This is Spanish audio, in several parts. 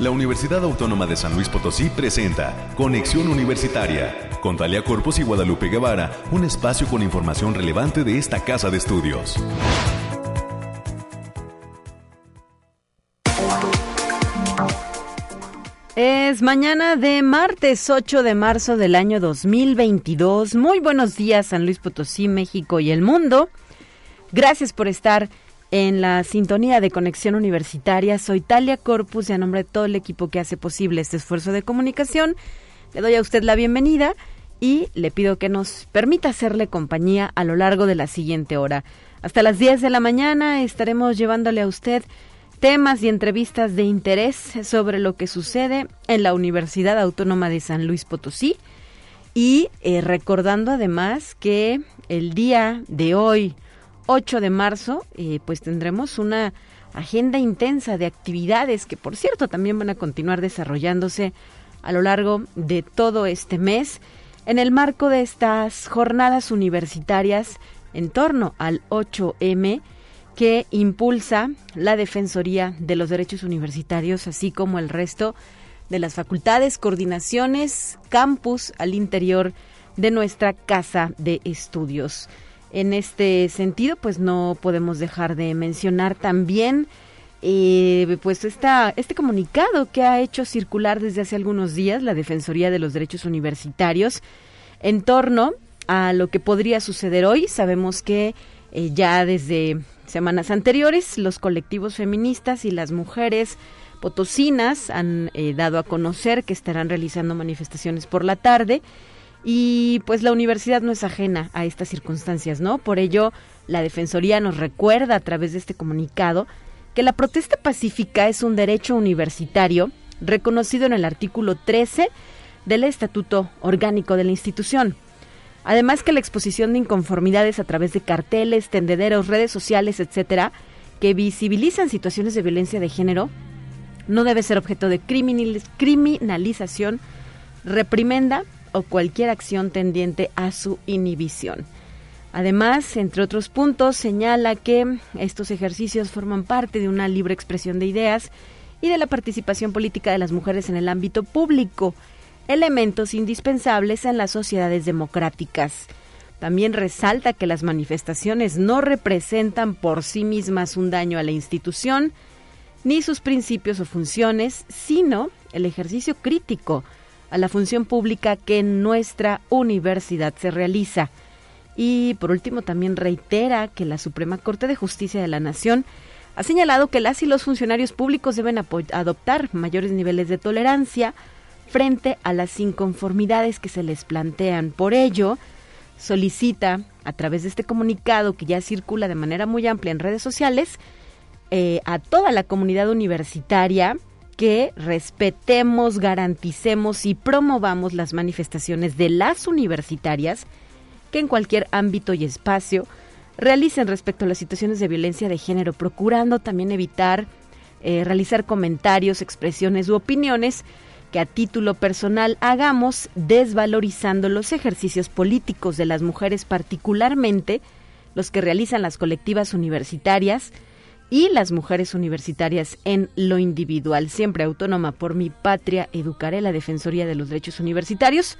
La Universidad Autónoma de San Luis Potosí presenta Conexión Universitaria con Talia Corpus y Guadalupe Guevara, un espacio con información relevante de esta casa de estudios. Es mañana de martes 8 de marzo del año 2022. Muy buenos días San Luis Potosí, México y el mundo. Gracias por estar en la sintonía de Conexión Universitaria. Soy Talia Corpus y a nombre de todo el equipo que hace posible este esfuerzo de comunicación, le doy a usted la bienvenida y le pido que nos permita hacerle compañía a lo largo de la siguiente hora. Hasta las 10 de la mañana estaremos llevándole a usted temas y entrevistas de interés sobre lo que sucede en la Universidad Autónoma de San Luis Potosí y eh, recordando además que el día de hoy, 8 de marzo, eh, pues tendremos una agenda intensa de actividades que por cierto también van a continuar desarrollándose a lo largo de todo este mes en el marco de estas jornadas universitarias en torno al 8M que impulsa la Defensoría de los Derechos Universitarios, así como el resto de las facultades, coordinaciones, campus al interior de nuestra casa de estudios. En este sentido, pues no podemos dejar de mencionar también eh, pues esta, este comunicado que ha hecho circular desde hace algunos días la Defensoría de los Derechos Universitarios en torno a lo que podría suceder hoy. Sabemos que eh, ya desde semanas anteriores, los colectivos feministas y las mujeres potosinas han eh, dado a conocer que estarán realizando manifestaciones por la tarde y pues la universidad no es ajena a estas circunstancias, ¿no? Por ello, la Defensoría nos recuerda a través de este comunicado que la protesta pacífica es un derecho universitario reconocido en el artículo 13 del Estatuto Orgánico de la institución. Además que la exposición de inconformidades a través de carteles, tendederos, redes sociales, etcétera, que visibilizan situaciones de violencia de género, no debe ser objeto de criminalización, reprimenda o cualquier acción tendiente a su inhibición. Además, entre otros puntos, señala que estos ejercicios forman parte de una libre expresión de ideas y de la participación política de las mujeres en el ámbito público elementos indispensables en las sociedades democráticas. También resalta que las manifestaciones no representan por sí mismas un daño a la institución, ni sus principios o funciones, sino el ejercicio crítico a la función pública que en nuestra universidad se realiza. Y por último también reitera que la Suprema Corte de Justicia de la Nación ha señalado que las y los funcionarios públicos deben adoptar mayores niveles de tolerancia, frente a las inconformidades que se les plantean. Por ello, solicita, a través de este comunicado que ya circula de manera muy amplia en redes sociales, eh, a toda la comunidad universitaria que respetemos, garanticemos y promovamos las manifestaciones de las universitarias que en cualquier ámbito y espacio realicen respecto a las situaciones de violencia de género, procurando también evitar eh, realizar comentarios, expresiones u opiniones que a título personal hagamos desvalorizando los ejercicios políticos de las mujeres, particularmente los que realizan las colectivas universitarias y las mujeres universitarias en lo individual. Siempre autónoma por mi patria, educaré la Defensoría de los Derechos Universitarios.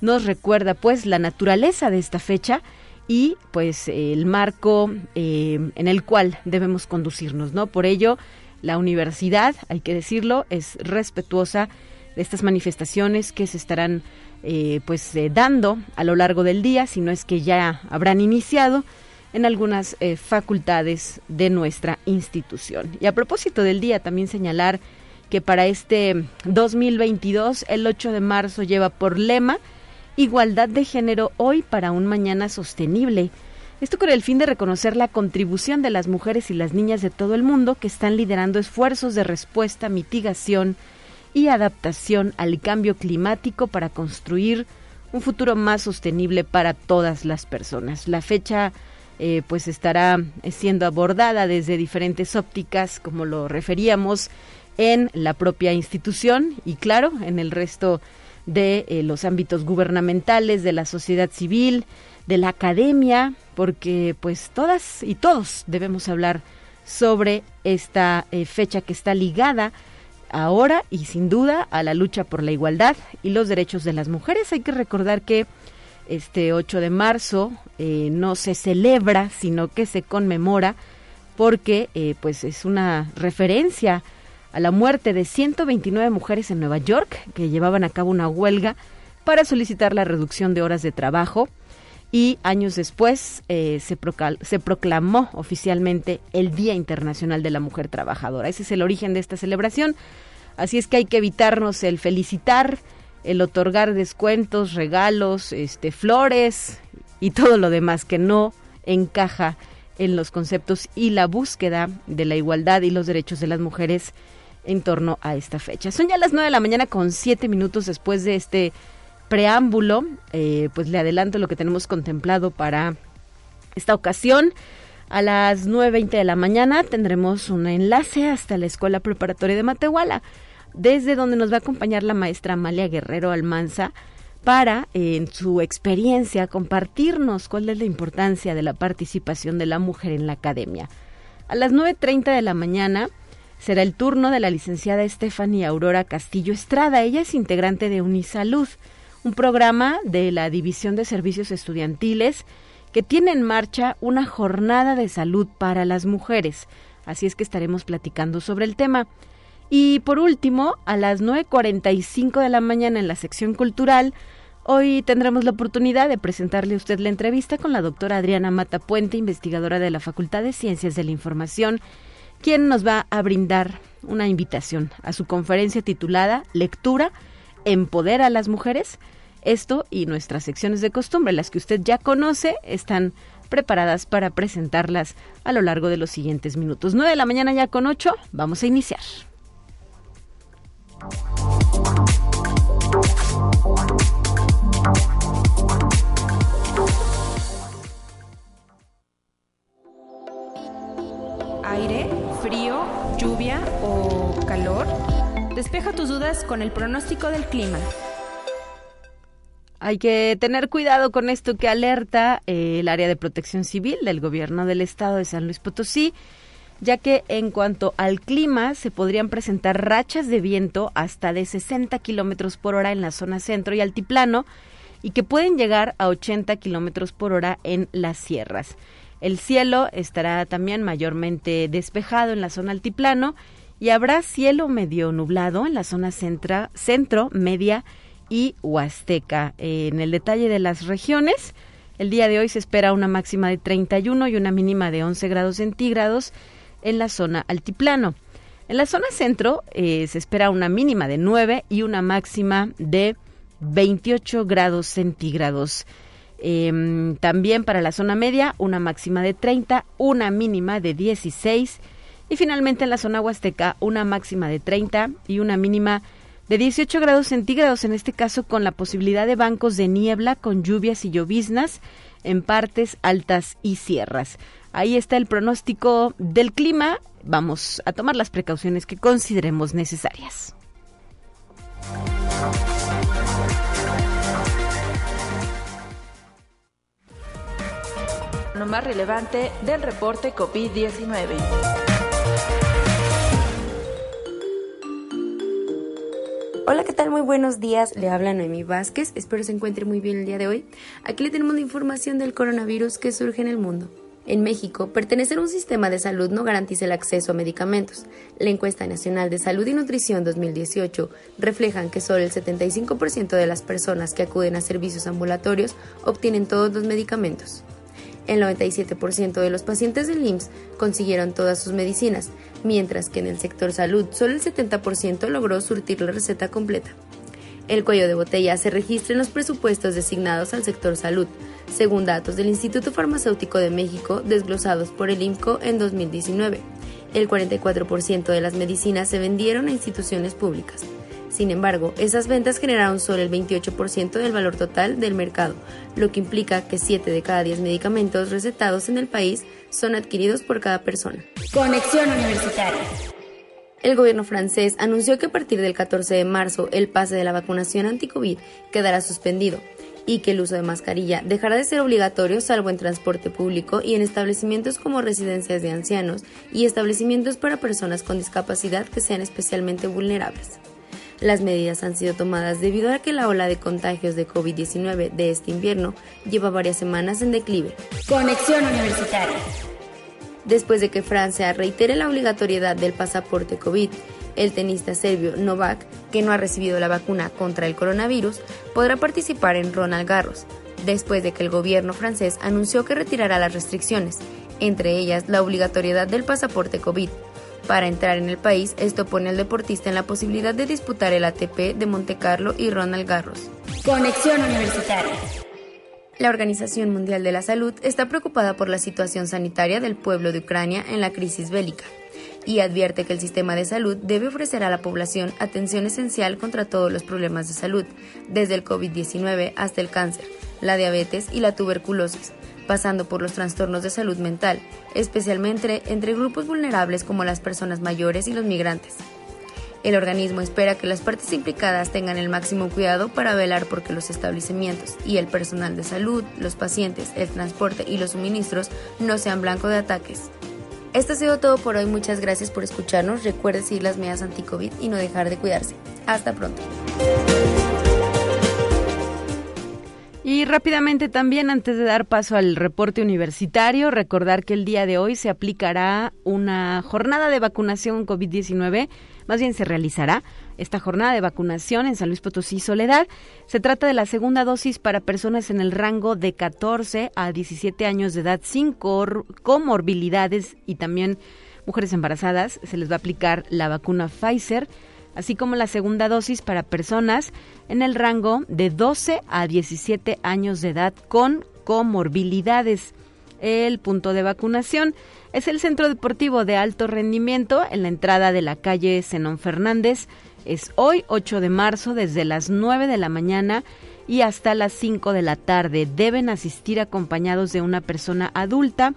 Nos recuerda pues la naturaleza de esta fecha y pues el marco eh, en el cual debemos conducirnos, ¿no? Por ello, la universidad, hay que decirlo, es respetuosa de estas manifestaciones que se estarán eh, pues eh, dando a lo largo del día, si no es que ya habrán iniciado en algunas eh, facultades de nuestra institución. Y a propósito del día, también señalar que para este 2022, el 8 de marzo lleva por lema Igualdad de género hoy para un mañana sostenible. Esto con el fin de reconocer la contribución de las mujeres y las niñas de todo el mundo que están liderando esfuerzos de respuesta, mitigación y adaptación al cambio climático para construir un futuro más sostenible para todas las personas. La fecha eh, pues estará siendo abordada desde diferentes ópticas, como lo referíamos, en la propia institución y claro, en el resto de eh, los ámbitos gubernamentales, de la sociedad civil, de la academia, porque pues todas y todos debemos hablar sobre esta eh, fecha que está ligada ahora y sin duda a la lucha por la igualdad y los derechos de las mujeres. Hay que recordar que este 8 de marzo eh, no se celebra, sino que se conmemora porque eh, pues es una referencia a la muerte de 129 mujeres en Nueva York que llevaban a cabo una huelga para solicitar la reducción de horas de trabajo y años después eh, se, se, proclamó oficialmente el Día Internacional de la Mujer Trabajadora. Ese es el origen de esta celebración. Así es que hay que evitarnos el felicitar, el otorgar descuentos, regalos, este, flores y todo lo demás que no encaja en los conceptos y la búsqueda de la igualdad y los derechos de las mujeres en torno a esta fecha. Son ya las 9 de la mañana con 7 minutos después de este preámbulo. Eh, pues le adelanto lo que tenemos contemplado para esta ocasión. A las 9.20 de la mañana tendremos un enlace hasta la Escuela Preparatoria de Matehuala, desde donde nos va a acompañar la maestra Amalia Guerrero Almanza para, en su experiencia, compartirnos cuál es la importancia de la participación de la mujer en la academia. A las 9.30 de la mañana será el turno de la licenciada Stephanie Aurora Castillo Estrada. Ella es integrante de Unisalud, un programa de la División de Servicios Estudiantiles que tiene en marcha una jornada de salud para las mujeres. Así es que estaremos platicando sobre el tema. Y por último, a las 9.45 de la mañana en la sección cultural, hoy tendremos la oportunidad de presentarle a usted la entrevista con la doctora Adriana Matapuente, investigadora de la Facultad de Ciencias de la Información, quien nos va a brindar una invitación a su conferencia titulada Lectura, Empodera a las Mujeres. Esto y nuestras secciones de costumbre, las que usted ya conoce, están preparadas para presentarlas a lo largo de los siguientes minutos. 9 de la mañana ya con 8, vamos a iniciar. Aire, frío, lluvia o calor. Despeja tus dudas con el pronóstico del clima. Hay que tener cuidado con esto que alerta eh, el área de protección civil del gobierno del estado de San Luis Potosí ya que en cuanto al clima se podrían presentar rachas de viento hasta de 60 kilómetros por hora en la zona centro y altiplano y que pueden llegar a 80 kilómetros por hora en las sierras. El cielo estará también mayormente despejado en la zona altiplano y habrá cielo medio nublado en la zona centro, media y huasteca. En el detalle de las regiones, el día de hoy se espera una máxima de 31 y una mínima de 11 grados centígrados en la zona altiplano. En la zona centro eh, se espera una mínima de 9 y una máxima de 28 grados centígrados. Em, también para la zona media, una máxima de 30, una mínima de 16. Y finalmente en la zona huasteca, una máxima de 30 y una mínima de 18 grados centígrados, en este caso con la posibilidad de bancos de niebla con lluvias y lloviznas en partes altas y sierras. Ahí está el pronóstico del clima. Vamos a tomar las precauciones que consideremos necesarias. Lo más relevante del reporte COVID-19. Hola, ¿qué tal? Muy buenos días. Le habla Noemi Vázquez. Espero se encuentre muy bien el día de hoy. Aquí le tenemos la información del coronavirus que surge en el mundo. En México, pertenecer a un sistema de salud no garantiza el acceso a medicamentos. La encuesta nacional de salud y nutrición 2018 reflejan que solo el 75% de las personas que acuden a servicios ambulatorios obtienen todos los medicamentos. El 97% de los pacientes del IMSS consiguieron todas sus medicinas, mientras que en el sector salud solo el 70% logró surtir la receta completa. El cuello de botella se registra en los presupuestos designados al sector salud, según datos del Instituto Farmacéutico de México desglosados por el IMCO en 2019. El 44% de las medicinas se vendieron a instituciones públicas. Sin embargo, esas ventas generaron solo el 28% del valor total del mercado, lo que implica que 7 de cada 10 medicamentos recetados en el país son adquiridos por cada persona. Conexión Universitaria. El gobierno francés anunció que a partir del 14 de marzo el pase de la vacunación anti-COVID quedará suspendido y que el uso de mascarilla dejará de ser obligatorio salvo en transporte público y en establecimientos como residencias de ancianos y establecimientos para personas con discapacidad que sean especialmente vulnerables. Las medidas han sido tomadas debido a que la ola de contagios de COVID-19 de este invierno lleva varias semanas en declive. Conexión Universitaria. Después de que Francia reitere la obligatoriedad del pasaporte COVID, el tenista serbio Novak, que no ha recibido la vacuna contra el coronavirus, podrá participar en Ronald Garros, después de que el gobierno francés anunció que retirará las restricciones, entre ellas la obligatoriedad del pasaporte COVID. Para entrar en el país, esto pone al deportista en la posibilidad de disputar el ATP de Monte Carlo y Ronald Garros. Conexión Universitaria. La Organización Mundial de la Salud está preocupada por la situación sanitaria del pueblo de Ucrania en la crisis bélica y advierte que el sistema de salud debe ofrecer a la población atención esencial contra todos los problemas de salud, desde el COVID-19 hasta el cáncer, la diabetes y la tuberculosis, pasando por los trastornos de salud mental, especialmente entre grupos vulnerables como las personas mayores y los migrantes. El organismo espera que las partes implicadas tengan el máximo cuidado para velar porque los establecimientos y el personal de salud, los pacientes, el transporte y los suministros no sean blanco de ataques. Esto ha sido todo por hoy, muchas gracias por escucharnos, recuerde seguir las medidas anti-COVID y no dejar de cuidarse. Hasta pronto. Y rápidamente también, antes de dar paso al reporte universitario, recordar que el día de hoy se aplicará una jornada de vacunación COVID-19 más bien se realizará esta jornada de vacunación en San Luis Potosí Soledad. Se trata de la segunda dosis para personas en el rango de 14 a 17 años de edad sin comorbilidades y también mujeres embarazadas. Se les va a aplicar la vacuna Pfizer, así como la segunda dosis para personas en el rango de 12 a 17 años de edad con comorbilidades. El punto de vacunación es el centro deportivo de alto rendimiento en la entrada de la calle Zenón Fernández. Es hoy 8 de marzo desde las 9 de la mañana y hasta las 5 de la tarde. Deben asistir acompañados de una persona adulta.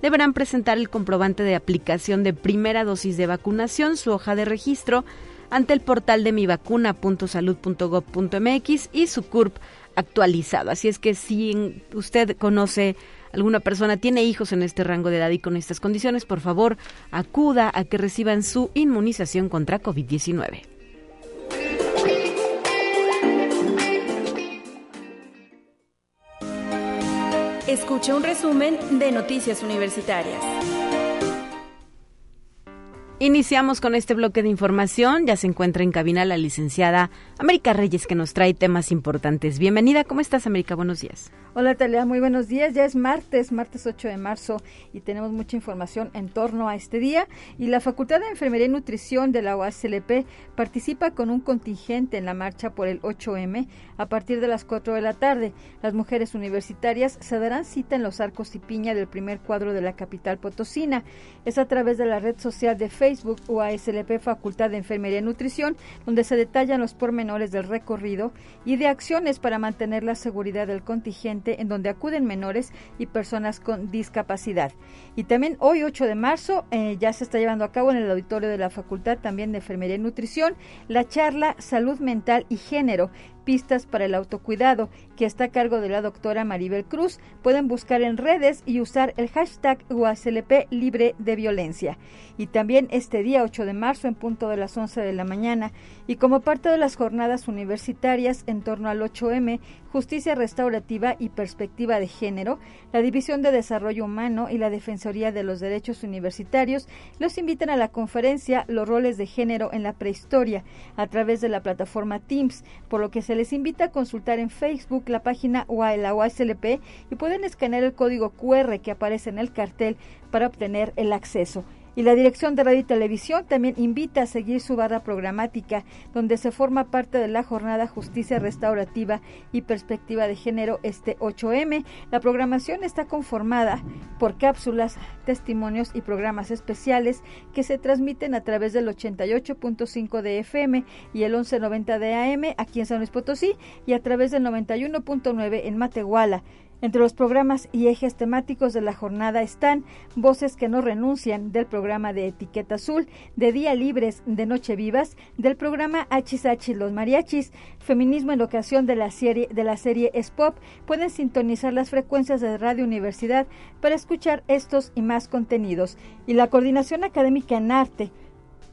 Deberán presentar el comprobante de aplicación de primera dosis de vacunación, su hoja de registro, ante el portal de mivacuna.salud.gov.mx y su CURP actualizado. Así es que si usted conoce alguna persona tiene hijos en este rango de edad y con estas condiciones, por favor, acuda a que reciban su inmunización contra COVID-19. Escucha un resumen de Noticias Universitarias. Iniciamos con este bloque de información. Ya se encuentra en cabina la licenciada América Reyes que nos trae temas importantes. Bienvenida, ¿cómo estás América? Buenos días. Hola Talia, muy buenos días. Ya es martes, martes 8 de marzo y tenemos mucha información en torno a este día. Y la Facultad de Enfermería y Nutrición de la UASLP participa con un contingente en la marcha por el 8M a partir de las 4 de la tarde. Las mujeres universitarias se darán cita en los arcos y piña del primer cuadro de la capital potosina. Es a través de la red social de Facebook UASLP Facultad de Enfermería y Nutrición, donde se detallan los pormenores del recorrido y de acciones para mantener la seguridad del contingente en donde acuden menores y personas con discapacidad. Y también hoy 8 de marzo eh, ya se está llevando a cabo en el auditorio de la Facultad también de Enfermería y Nutrición la charla Salud Mental y Género pistas para el autocuidado, que está a cargo de la doctora Maribel Cruz. Pueden buscar en redes y usar el hashtag UASLP libre de violencia. Y también este día 8 de marzo en punto de las 11 de la mañana y como parte de las jornadas universitarias en torno al 8M, justicia restaurativa y perspectiva de género, la División de Desarrollo Humano y la Defensoría de los Derechos Universitarios los invitan a la conferencia Los roles de género en la prehistoria a través de la plataforma Teams, por lo que se les invita a consultar en Facebook la página UASLP y pueden escanear el código QR que aparece en el cartel para obtener el acceso. Y la Dirección de Radio y Televisión también invita a seguir su barra programática, donde se forma parte de la jornada Justicia Restaurativa y Perspectiva de Género este 8M. La programación está conformada por cápsulas, testimonios y programas especiales que se transmiten a través del 88.5 de FM y el 1190 de AM aquí en San Luis Potosí y a través del 91.9 en Matehuala. Entre los programas y ejes temáticos de la jornada están Voces que no renuncian del programa de Etiqueta Azul, de Día Libres de Noche Vivas, del programa Hachis Los Mariachis, Feminismo en ocasión de la serie de la serie Spop. Pueden sintonizar las frecuencias de Radio Universidad para escuchar estos y más contenidos. Y la coordinación académica en arte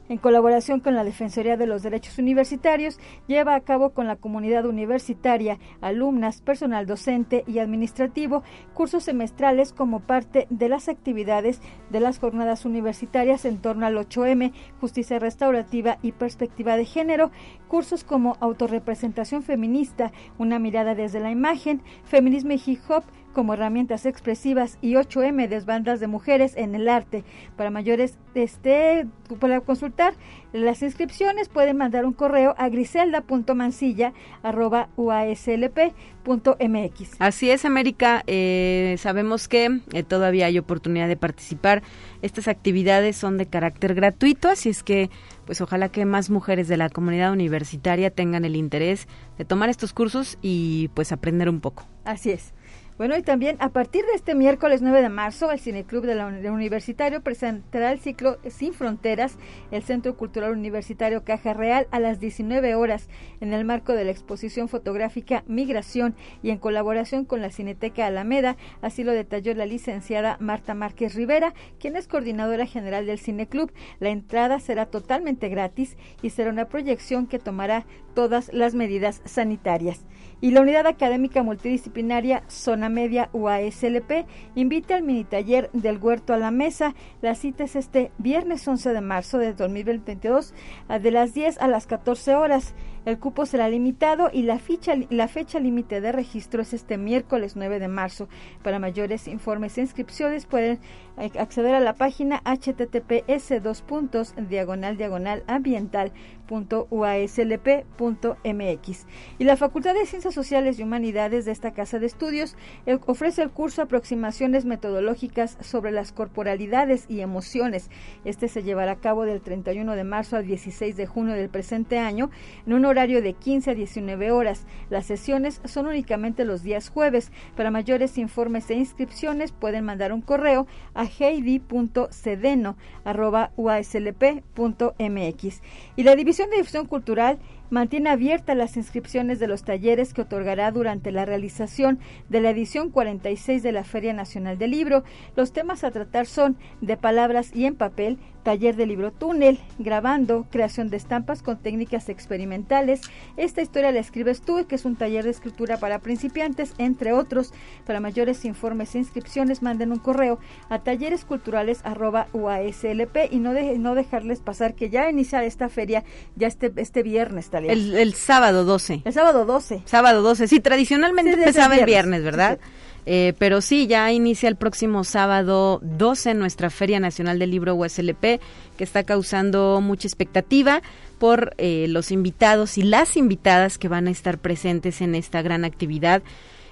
en colaboración con la Defensoría de los Derechos Universitarios, lleva a cabo con la comunidad universitaria, alumnas, personal docente y administrativo cursos semestrales como parte de las actividades de las jornadas universitarias en torno al 8M, justicia restaurativa y perspectiva de género, cursos como autorrepresentación feminista, una mirada desde la imagen, feminismo y hip hop, como herramientas expresivas y 8M de bandas de mujeres en el arte. Para mayores, este, para consultar las inscripciones pueden mandar un correo a griselda.mancilla.uaslp.mx. Así es, América. Eh, sabemos que eh, todavía hay oportunidad de participar. Estas actividades son de carácter gratuito, así es que pues ojalá que más mujeres de la comunidad universitaria tengan el interés de tomar estos cursos y pues aprender un poco. Así es. Bueno, y también a partir de este miércoles 9 de marzo, el Cineclub de la Universitario presentará el ciclo Sin Fronteras, el Centro Cultural Universitario Caja Real, a las 19 horas, en el marco de la exposición fotográfica Migración y en colaboración con la Cineteca Alameda. Así lo detalló la licenciada Marta Márquez Rivera, quien es coordinadora general del Cineclub. La entrada será totalmente gratis y será una proyección que tomará todas las medidas sanitarias. Y la Unidad Académica Multidisciplinaria Zona Media UASLP invita al mini taller del huerto a la mesa. La cita es este viernes 11 de marzo de 2022 de las 10 a las 14 horas. El cupo será limitado y la, ficha, la fecha límite de registro es este miércoles 9 de marzo. Para mayores informes e inscripciones pueden eh, acceder a la página https dos puntos diagonal diagonal ambiental .uaslp.mx. Y la Facultad de Ciencias Sociales y Humanidades de esta casa de estudios eh, ofrece el curso Aproximaciones Metodológicas sobre las Corporalidades y Emociones. Este se llevará a cabo del 31 de marzo al 16 de junio del presente año en un horario de 15 a 19 horas. Las sesiones son únicamente los días jueves. Para mayores informes e inscripciones pueden mandar un correo a heidi.cedeno.uaslp.mx. Y la División de Difusión Cultural mantiene abiertas las inscripciones de los talleres que otorgará durante la realización de la edición 46 de la Feria Nacional del Libro. Los temas a tratar son de palabras y en papel, taller de libro túnel, grabando, creación de estampas con técnicas experimentales. Esta historia la escribes tú, que es un taller de escritura para principiantes, entre otros. Para mayores informes e inscripciones, manden un correo a talleresculturales.uaslp y no, de, no dejarles pasar que ya inicia esta feria ya este, este viernes, el, sábado 12. El sábado 12. Sábado 12, sí, tradicionalmente empezaba el viernes, ¿verdad? Eh, pero sí, ya inicia el próximo sábado 12 nuestra Feria Nacional del Libro USLP, que está causando mucha expectativa por eh, los invitados y las invitadas que van a estar presentes en esta gran actividad.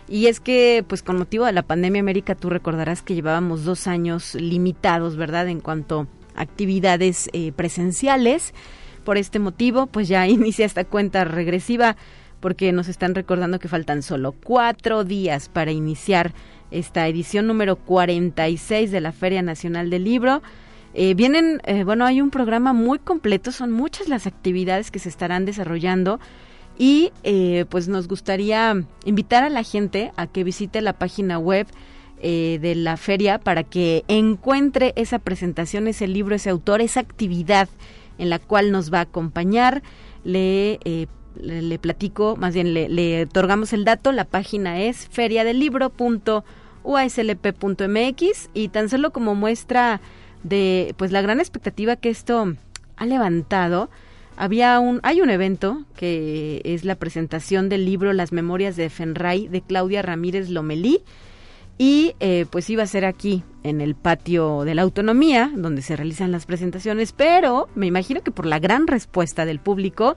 Y es que, pues con motivo de la pandemia, América, tú recordarás que llevábamos dos años limitados, ¿verdad? En cuanto a actividades eh, presenciales. Por este motivo, pues ya inicia esta cuenta regresiva porque nos están recordando que faltan solo cuatro días para iniciar esta edición número 46 de la Feria Nacional del Libro. Eh, vienen, eh, bueno, hay un programa muy completo, son muchas las actividades que se estarán desarrollando y eh, pues nos gustaría invitar a la gente a que visite la página web de la feria para que encuentre esa presentación, ese libro, ese autor, esa actividad en la cual nos va a acompañar. Le, le, platico, más bien le, le, otorgamos el dato, la página es feriadelibro.uaslp.mx y tan solo como muestra de pues la gran expectativa que esto ha levantado, había un hay un evento que es la presentación del libro Las Memorias de Fenray de Claudia Ramírez Lomelí y eh, pues iba a ser aquí en el patio de la autonomía donde se realizan las presentaciones pero me imagino que por la gran respuesta del público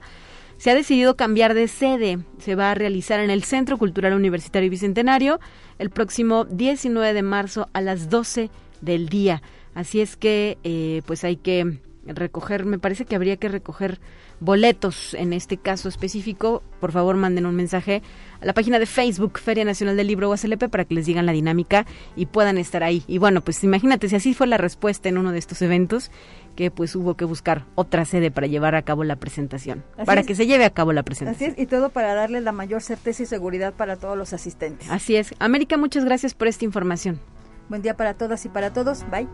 se ha decidido cambiar de sede. Se va a realizar en el Centro Cultural Universitario Bicentenario el próximo 19 de marzo a las 12 del día. Así es que eh, pues hay que recoger, me parece que habría que recoger boletos en este caso específico, por favor manden un mensaje a la página de Facebook Feria Nacional del Libro UASLP para que les digan la dinámica y puedan estar ahí. Y bueno, pues imagínate si así fue la respuesta en uno de estos eventos, que pues hubo que buscar otra sede para llevar a cabo la presentación, para que se lleve a cabo la presentación. Así es, y todo para darle la mayor certeza y seguridad para todos los asistentes. Así es. América, muchas gracias por esta información. Buen día para todas y para todos. Bye.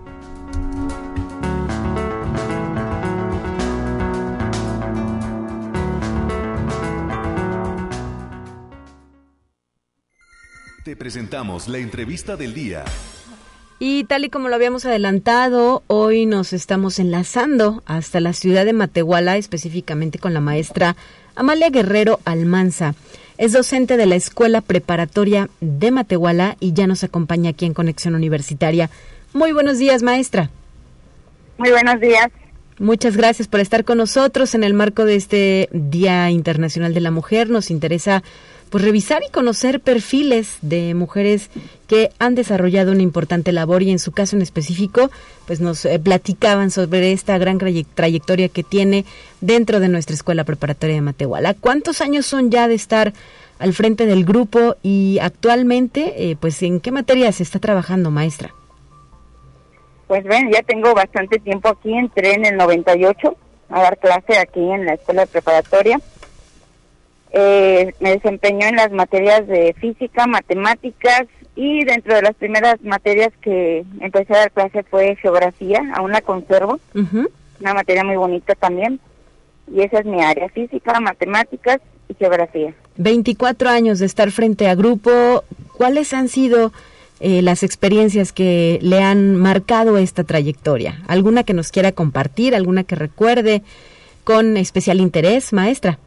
Te presentamos la entrevista del día. Y tal y como lo habíamos adelantado, hoy nos estamos enlazando hasta la ciudad de Matehuala, específicamente con la maestra Amalia Guerrero Almanza. Es docente de la Escuela Preparatoria de Matehuala y ya nos acompaña aquí en Conexión Universitaria. Muy buenos días, maestra. Muy buenos días. Muchas gracias por estar con nosotros en el marco de este Día Internacional de la Mujer. Nos interesa pues revisar y conocer perfiles de mujeres que han desarrollado una importante labor y en su caso en específico pues nos eh, platicaban sobre esta gran trayectoria que tiene dentro de nuestra escuela preparatoria de Matehuala. ¿Cuántos años son ya de estar al frente del grupo y actualmente eh, pues en qué materia se está trabajando maestra? Pues ven, ya tengo bastante tiempo aquí, entré en el 98 a dar clase aquí en la escuela preparatoria eh, me desempeñó en las materias de física, matemáticas y dentro de las primeras materias que empecé a dar clase fue geografía, aún la conservo, una materia muy bonita también. Y esa es mi área, física, matemáticas y geografía. 24 años de estar frente a grupo, ¿cuáles han sido eh, las experiencias que le han marcado esta trayectoria? ¿Alguna que nos quiera compartir, alguna que recuerde con especial interés, maestra?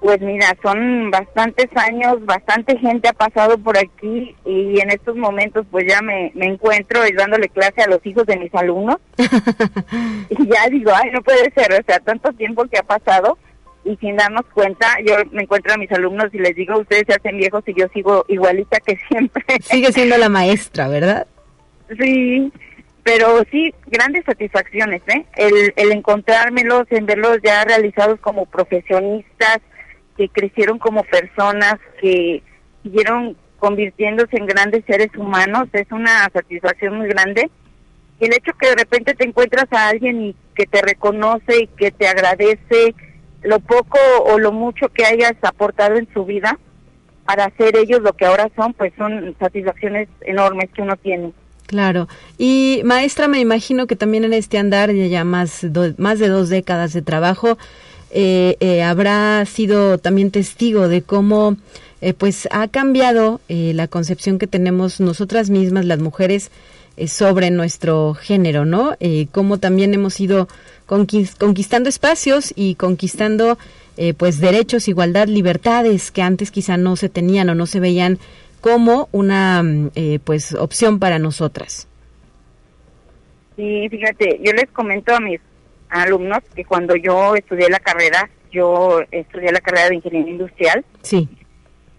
Pues mira, son bastantes años, bastante gente ha pasado por aquí y en estos momentos pues ya me, encuentro dándole clase a los hijos de mis alumnos y ya digo, ay, no puede ser, o sea, tanto tiempo que ha pasado y sin darnos cuenta, yo me encuentro a mis alumnos y les digo, ustedes se hacen viejos y yo sigo igualita que siempre. Sigue siendo la maestra, ¿verdad? Sí, pero sí, grandes satisfacciones, ¿eh? El, el encontrármelos, en verlos ya realizados como profesionistas, que crecieron como personas, que siguieron convirtiéndose en grandes seres humanos, es una satisfacción muy grande. Y el hecho que de repente te encuentras a alguien y que te reconoce y que te agradece lo poco o lo mucho que hayas aportado en su vida para hacer ellos lo que ahora son, pues son satisfacciones enormes que uno tiene. Claro. Y maestra, me imagino que también en este andar de ya más, más de dos décadas de trabajo, eh, eh, habrá sido también testigo de cómo eh, pues ha cambiado la concepción que tenemos nosotras mismas, las mujeres, sobre nuestro género, ¿no? cómo también hemos ido conquistando espacios y conquistando pues derechos, igualdad, libertades que antes quizá no se tenían o no se veían como una pues opción para nosotras. Sí, fíjate, yo les comento a mis alumnos que cuando yo estudié la carrera, yo estudié la carrera de ingeniería industrial. Sí.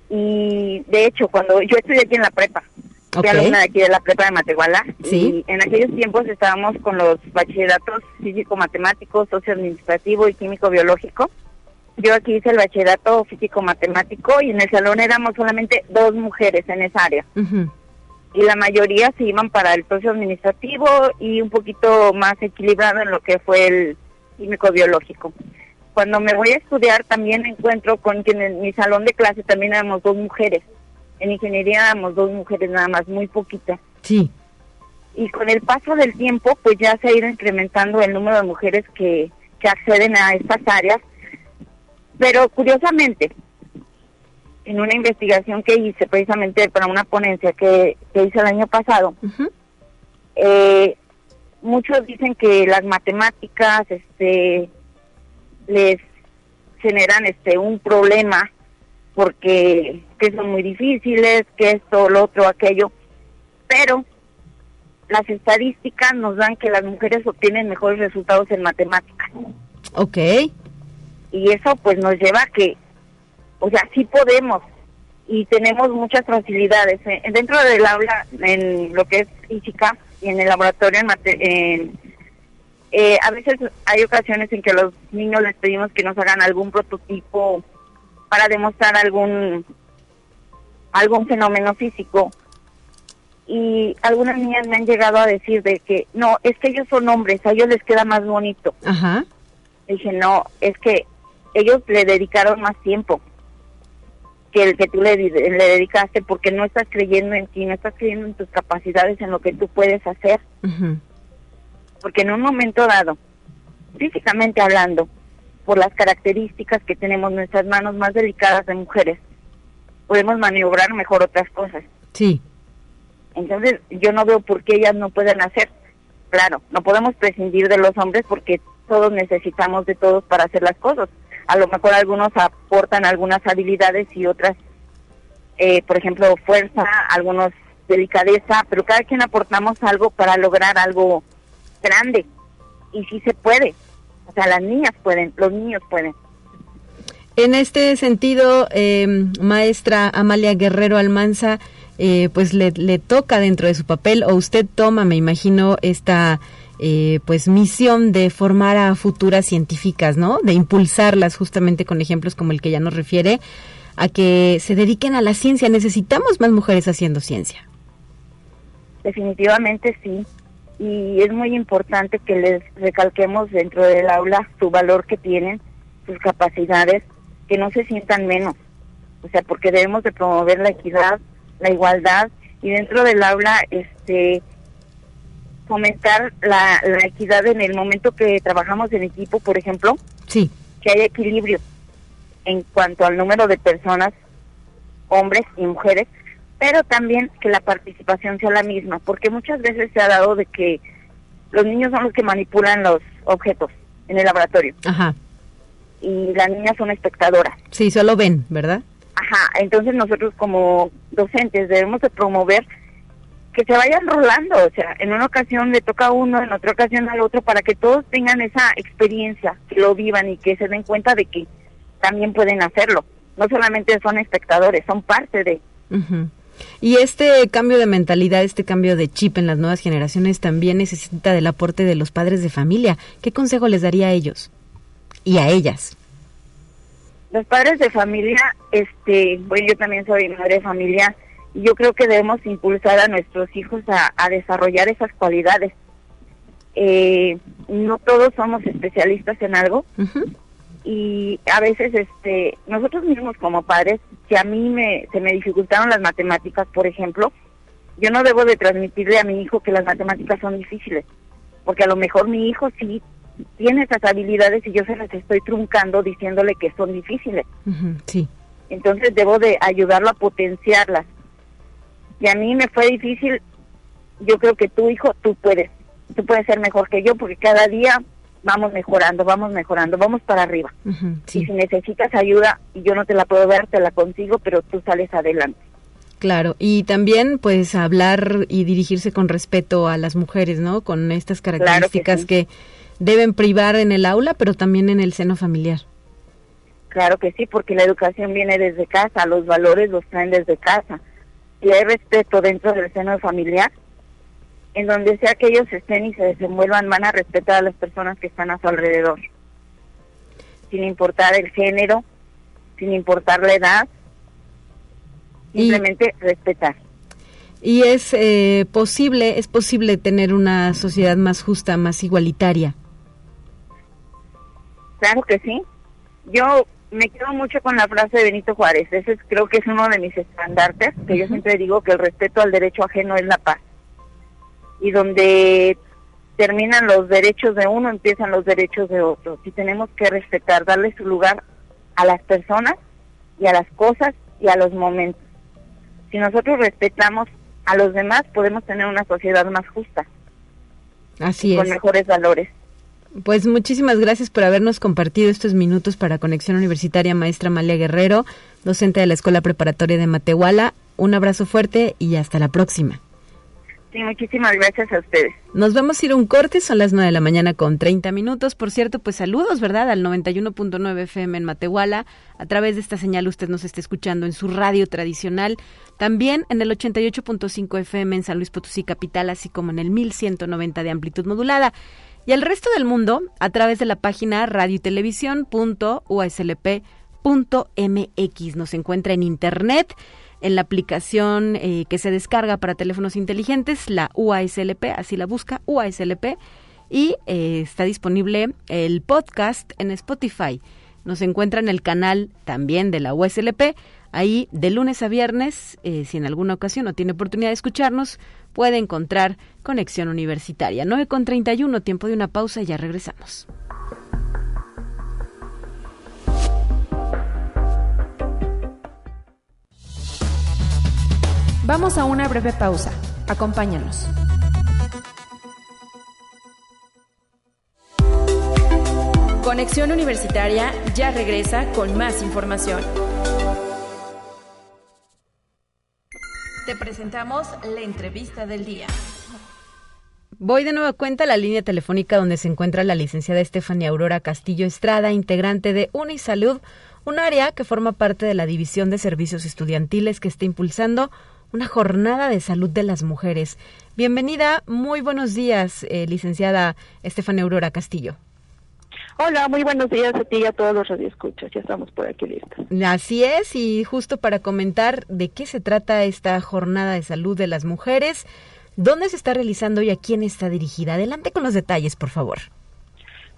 Y de hecho, cuando yo estudié aquí en la prepa, fui alumna de aquí de la prepa de Matehuala, ¿Sí? y en aquellos tiempos estábamos con los bachilleratos físico-matemático, socio-administrativo y químico-biológico. Yo aquí hice el bachillerato físico-matemático y en el salón éramos solamente dos mujeres en esa área y la mayoría se iban para el proceso administrativo y un poquito más equilibrado en lo que fue el químico biológico. Cuando me voy a estudiar también encuentro con que en mi salón de clase también éramos dos mujeres. En ingeniería éramos dos mujeres nada más, muy poquitas. Sí. Y con el paso del tiempo, pues ya se ha ido incrementando el número de mujeres que, que acceden a estas áreas. Pero curiosamente, en una investigación que hice precisamente para una ponencia que, hice el año pasado, eh, muchos dicen que las matemáticas este, les generan este un problema porque que son muy difíciles, que esto, lo otro, aquello, pero las estadísticas nos dan que las mujeres obtienen mejores resultados en matemáticas. Ok. Y eso pues nos lleva a que o sea, sí podemos y tenemos muchas facilidades. Eh, dentro del aula, en lo que es física, y en el laboratorio en, eh, a veces hay ocasiones en que a los niños les pedimos que nos hagan algún prototipo para demostrar algún algún fenómeno físico y algunas niñas me han llegado a decir de que no, es que ellos son hombres, a ellos les queda más bonito. Ajá. Dije, no, es que ellos le dedicaron más tiempo que el que tú le, di- le dedicaste porque no estás creyendo en ti, no estás creyendo en tus capacidades, en lo que tú puedes hacer. Porque en un momento dado, físicamente hablando, por las características que tenemos nuestras manos más delicadas de mujeres, podemos maniobrar mejor otras cosas. Sí. Entonces, yo no veo por qué ellas no pueden hacer. Claro, no podemos prescindir de los hombres porque todos necesitamos de todos para hacer las cosas. A lo mejor algunos aportan algunas habilidades y otras, eh, por ejemplo, fuerza, algunos delicadeza, pero cada quien aportamos algo para lograr algo grande. Y sí se puede. O sea, las niñas pueden, los niños pueden. En este sentido, eh, maestra Amalia Guerrero Almanza, eh, pues le, le toca dentro de su papel, o usted toma, me imagino, esta eh, pues misión de formar a futuras científicas, ¿no? De impulsarlas justamente con ejemplos como el que ya nos refiere, a que se dediquen a la ciencia. Necesitamos más mujeres haciendo ciencia. Definitivamente sí. Y es muy importante que les recalquemos dentro del aula su valor que tienen, sus capacidades, que no se sientan menos. O sea, porque debemos de promover la equidad, la igualdad y dentro del aula, este, fomentar la, la equidad en el momento que trabajamos en equipo, por ejemplo, Sí. que haya equilibrio en cuanto al número de personas, hombres y mujeres, pero también que la participación sea la misma, porque muchas veces se ha dado de que los niños son los que manipulan los objetos en el laboratorio Ajá. y las niñas son espectadoras. Sí, solo ven, ¿verdad? Ajá, entonces nosotros como docentes debemos de promover que se vayan rolando, o sea, en una ocasión le toca a uno, en otra ocasión al otro, para que todos tengan esa experiencia, que lo vivan y que se den cuenta de que también pueden hacerlo. No solamente son espectadores, son parte de... Y este cambio de mentalidad, este cambio de chip en las nuevas generaciones también necesita del aporte de los padres de familia. ¿Qué consejo les daría a ellos y a ellas? Los padres de familia, este, bueno, yo también soy madre de familia yo creo que debemos impulsar a nuestros hijos a, a desarrollar esas cualidades. Eh, no todos somos especialistas en algo y a veces, este, nosotros mismos como padres, si a mí me, se me dificultaron las matemáticas, por ejemplo, yo no debo de transmitirle a mi hijo que las matemáticas son difíciles, porque a lo mejor mi hijo sí tiene esas habilidades y yo se las estoy truncando diciéndole que son difíciles. Sí. Entonces debo de ayudarlo a potenciarlas. Y a mí me fue difícil, yo creo que tu hijo, tú puedes, tú puedes ser mejor que yo porque cada día vamos mejorando, vamos mejorando, vamos para arriba. Y Sí, si necesitas ayuda y yo no te la puedo dar, te la consigo, pero tú sales adelante. claro. Y también, pues, hablar y dirigirse con respeto a las mujeres, ¿no? Con estas características sí. que deben privar en el aula, pero también en el seno familiar. Claro que sí, porque la educación viene desde casa, los valores los traen desde casa. Y hay respeto dentro del seno familiar, en donde sea que ellos estén y se desenvuelvan, van a respetar a las personas que están a su alrededor. Sin importar el género, sin importar la edad, Y- simplemente respetar. Y es eh, posible, es posible tener una sociedad más justa, más igualitaria. Claro que sí. Yo me quedo mucho con la frase de Benito Juárez. Ese es- creo que es uno de mis estandartes, que yo siempre digo que el respeto al derecho ajeno es la paz. Y donde terminan los derechos de uno, empiezan los derechos de otro. Y tenemos que respetar, darle su lugar a las personas y a las cosas y a los momentos. Si nosotros respetamos a los demás, podemos tener una sociedad más justa, Así con es. mejores valores. Pues muchísimas gracias por habernos compartido estos minutos para Conexión Universitaria, maestra Amalia Guerrero, docente de la Escuela Preparatoria de Matehuala. Un abrazo fuerte y hasta la próxima. Sí, muchísimas gracias a ustedes. Nos vamos a ir a un corte, son las 9 de la mañana con 30 minutos. Por cierto, pues saludos, ¿verdad? Al 91.9 FM en Matehuala. A través de esta señal usted nos está escuchando en su radio tradicional. También en el 88.5 FM en San Luis Potosí Capital, así como en el 1190 de amplitud modulada. Y al resto del mundo, a través de la página radiotelevisión.uslp.mx. Nos encuentra en internet en la aplicación eh, que se descarga para teléfonos inteligentes, la UASLP, así la busca, UASLP, y eh, está disponible el podcast en Spotify. Nos encuentra en el canal también de la UASLP. Ahí de lunes a viernes, eh, si en alguna ocasión no tiene oportunidad de escucharnos, puede encontrar Conexión Universitaria. 9 con 31, tiempo de una pausa y ya regresamos. Vamos a una breve pausa. Acompáñanos. Conexión Universitaria ya regresa con más información. Presentamos la entrevista del día. Voy de nuevo a cuenta la línea telefónica donde se encuentra la licenciada Estefania Aurora Castillo Estrada, integrante de Unisalud, un área que forma parte de la División de Servicios Estudiantiles que está impulsando una jornada de salud de las mujeres. Bienvenida, muy buenos días, eh, licenciada Estefania Aurora Castillo. Hola, muy buenos días a ti y a todos los radioescuchas. Ya estamos por aquí listos. Así es, y justo para comentar de qué se trata esta jornada de salud de las mujeres, dónde se está realizando y a quién está dirigida. Adelante con los detalles, por favor.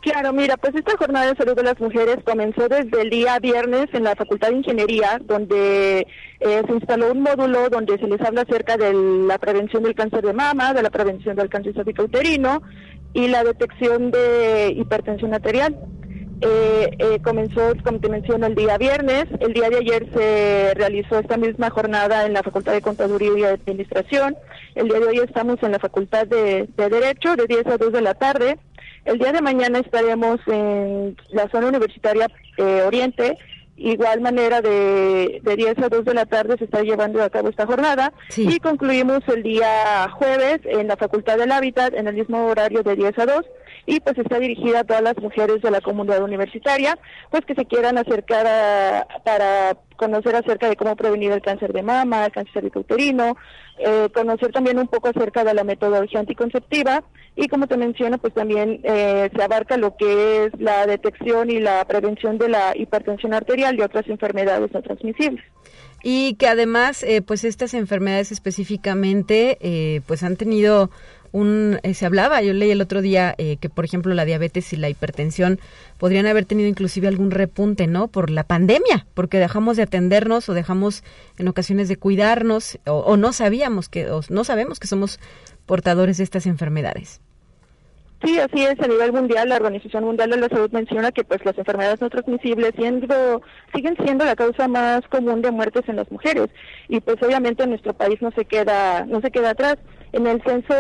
Claro, mira, pues esta jornada de salud de las mujeres comenzó desde el día viernes en la Facultad de Ingeniería, donde eh, se instaló un módulo donde se les habla acerca de la prevención del cáncer de mama, de la prevención del cáncer cervicouterino y la detección de hipertensión arterial. Eh, eh, comenzó, como te menciono, el día viernes. El día de ayer se realizó esta misma jornada en la Facultad de Contaduría y Administración. El día de hoy estamos en la Facultad de, de Derecho de 10 a 2 de la tarde. El día de mañana estaremos en la zona universitaria eh, Oriente. Igual manera de, de 10 a 2 de la tarde se está llevando a cabo esta jornada. Y concluimos el día jueves en la Facultad del Hábitat en el mismo horario de 10 a 2 y pues está dirigida a todas las mujeres de la comunidad universitaria pues que se quieran acercar a, para conocer acerca de cómo prevenir el cáncer de mama, el cáncer cervicouterino, eh, conocer también un poco acerca de la metodología anticonceptiva y como te menciono, pues también eh, se abarca lo que es la detección y la prevención de la hipertensión arterial y otras enfermedades no transmisibles. Y que además, eh, pues estas enfermedades específicamente, eh, pues han tenido un, se hablaba, yo leí el otro día que por ejemplo la diabetes y la hipertensión podrían haber tenido inclusive algún repunte, ¿no? Por la pandemia, porque dejamos de atendernos o dejamos en ocasiones de cuidarnos o, o no sabíamos que, o no sabemos que somos portadores de estas enfermedades. Sí, así es. A nivel mundial, la Organización Mundial de la Salud menciona que pues las enfermedades no transmisibles siendo, siguen siendo la causa más común de muertes en las mujeres y pues obviamente nuestro país no se queda no se queda atrás. En el censo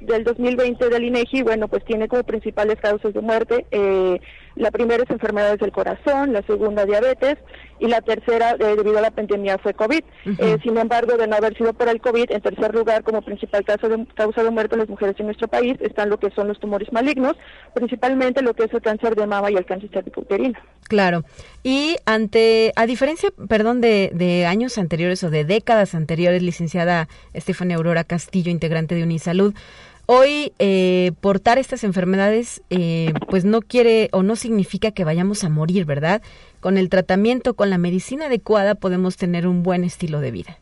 del 2020 del INEGI, bueno, pues tiene como principales causas de muerte eh, la primera es enfermedades del corazón, la segunda diabetes y la tercera eh, debido a la pandemia fue COVID. eh, sin embargo, de no haber sido por el COVID, en tercer lugar como principal causa de, causa de muerte en las mujeres en nuestro país están lo que son los tumores malignos, principalmente lo que es el cáncer de mama y el cáncer cervicouterino. Claro. Y ante, a diferencia, perdón, de, de años anteriores o de décadas anteriores, licenciada Estefania Aurora Castillo, integrante de Unisalud, Hoy eh, portar estas enfermedades eh, pues no quiere o no significa que vayamos a morir, ¿verdad? Con el tratamiento, con la medicina adecuada podemos tener un buen estilo de vida.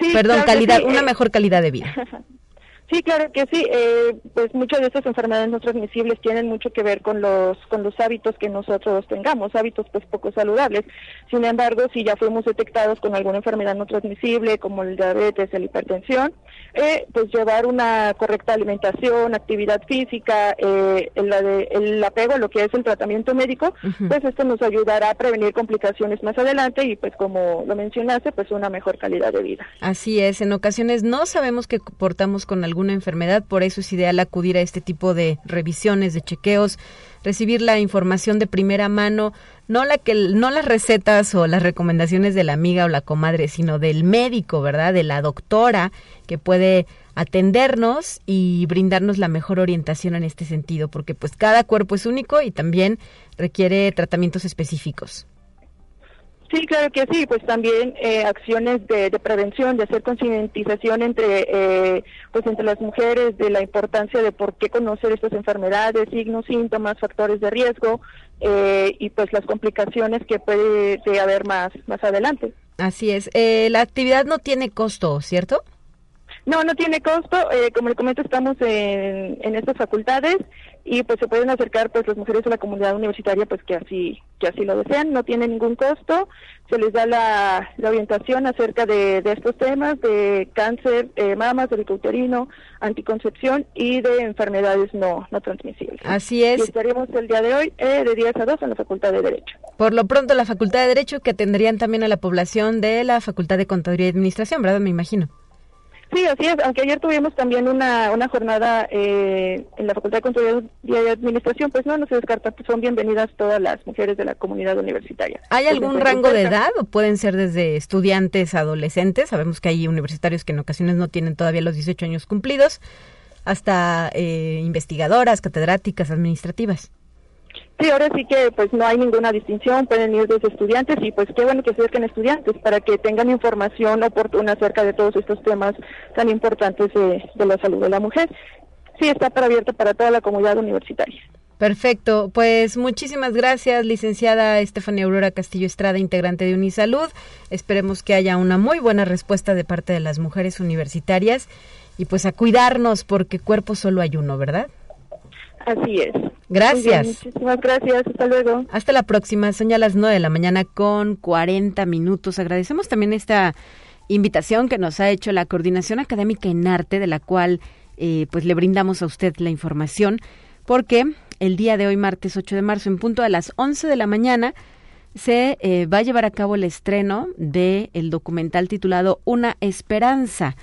Sí, Perdón, claro calidad, sí, una mejor calidad de vida. Sí, claro que sí. Eh, pues muchas de estas enfermedades no transmisibles tienen mucho que ver con los con los hábitos que nosotros tengamos, hábitos pues poco saludables. Sin embargo, si ya fuimos detectados con alguna enfermedad no transmisible como el diabetes, la hipertensión, eh, pues llevar una correcta alimentación, actividad física, eh, el, el apego a lo que es el tratamiento médico, pues esto nos ayudará a prevenir complicaciones más adelante y pues como lo mencionaste, pues una mejor calidad de vida. Así es, en ocasiones no sabemos que portamos con algún alguna enfermedad, por eso es ideal acudir a este tipo de revisiones, de chequeos, recibir la información de primera mano, no la que no las recetas o las recomendaciones de la amiga o la comadre, sino del médico, ¿verdad? De la doctora que puede atendernos y brindarnos la mejor orientación en este sentido, porque pues cada cuerpo es único y también requiere tratamientos específicos. Sí, claro que sí, pues también eh, acciones de, prevención, de hacer concientización entre, eh, pues entre las mujeres de la importancia de por qué conocer estas enfermedades, signos, síntomas, factores de riesgo eh, y pues las complicaciones que puede haber más más adelante. Así es. la actividad no tiene costo, ¿cierto? No, no tiene costo. como le comento, estamos en, en estas facultades y pues se pueden acercar pues las mujeres de la comunidad universitaria pues que así que así lo desean. No tiene ningún costo. Se les da la, orientación acerca de, estos temas de cáncer eh, mamas uterino anticoncepción y de enfermedades no no transmisibles. Así es. y estaríamos el día de hoy eh, de 10 a 2 en la facultad de derecho. Por lo pronto la facultad de derecho que atenderían también a la población de la facultad de contaduría y administración verdad me imagino Sí, así es, aunque ayer tuvimos también una, una jornada eh, en la Facultad de Control y Administración, pues no, no se descarta, pues son bienvenidas todas las mujeres de la comunidad universitaria. ¿Hay algún rango de edad o pueden ser desde estudiantes, adolescentes? Sabemos que hay universitarios que en ocasiones no tienen todavía los 18 años cumplidos, hasta eh, investigadoras, catedráticas, administrativas. Sí, ahora sí que pues no hay ninguna distinción, pueden ir desde estudiantes y pues qué bueno que acerquen estudiantes para que tengan información oportuna acerca de todos estos temas tan importantes de, la salud de la mujer. Sí, está para abierta para toda la comunidad universitaria. Perfecto, pues muchísimas gracias, licenciada Estefania Aurora Castillo Estrada, integrante de Unisalud. Esperemos que haya una muy buena respuesta de parte de las mujeres universitarias y pues a cuidarnos porque cuerpo solo hay uno, ¿verdad? Así es. Gracias. muchísimas gracias. Hasta luego. Hasta la próxima. Son ya las 9 de la mañana con 40 minutos. Agradecemos también esta invitación que nos ha hecho la Coordinación Académica en Arte, de la cual eh, pues le brindamos a usted la información, porque el día de hoy, martes 8 de marzo, en punto a las 11 de la mañana, se eh, va a llevar a cabo el estreno del el documental titulado Una Esperanza,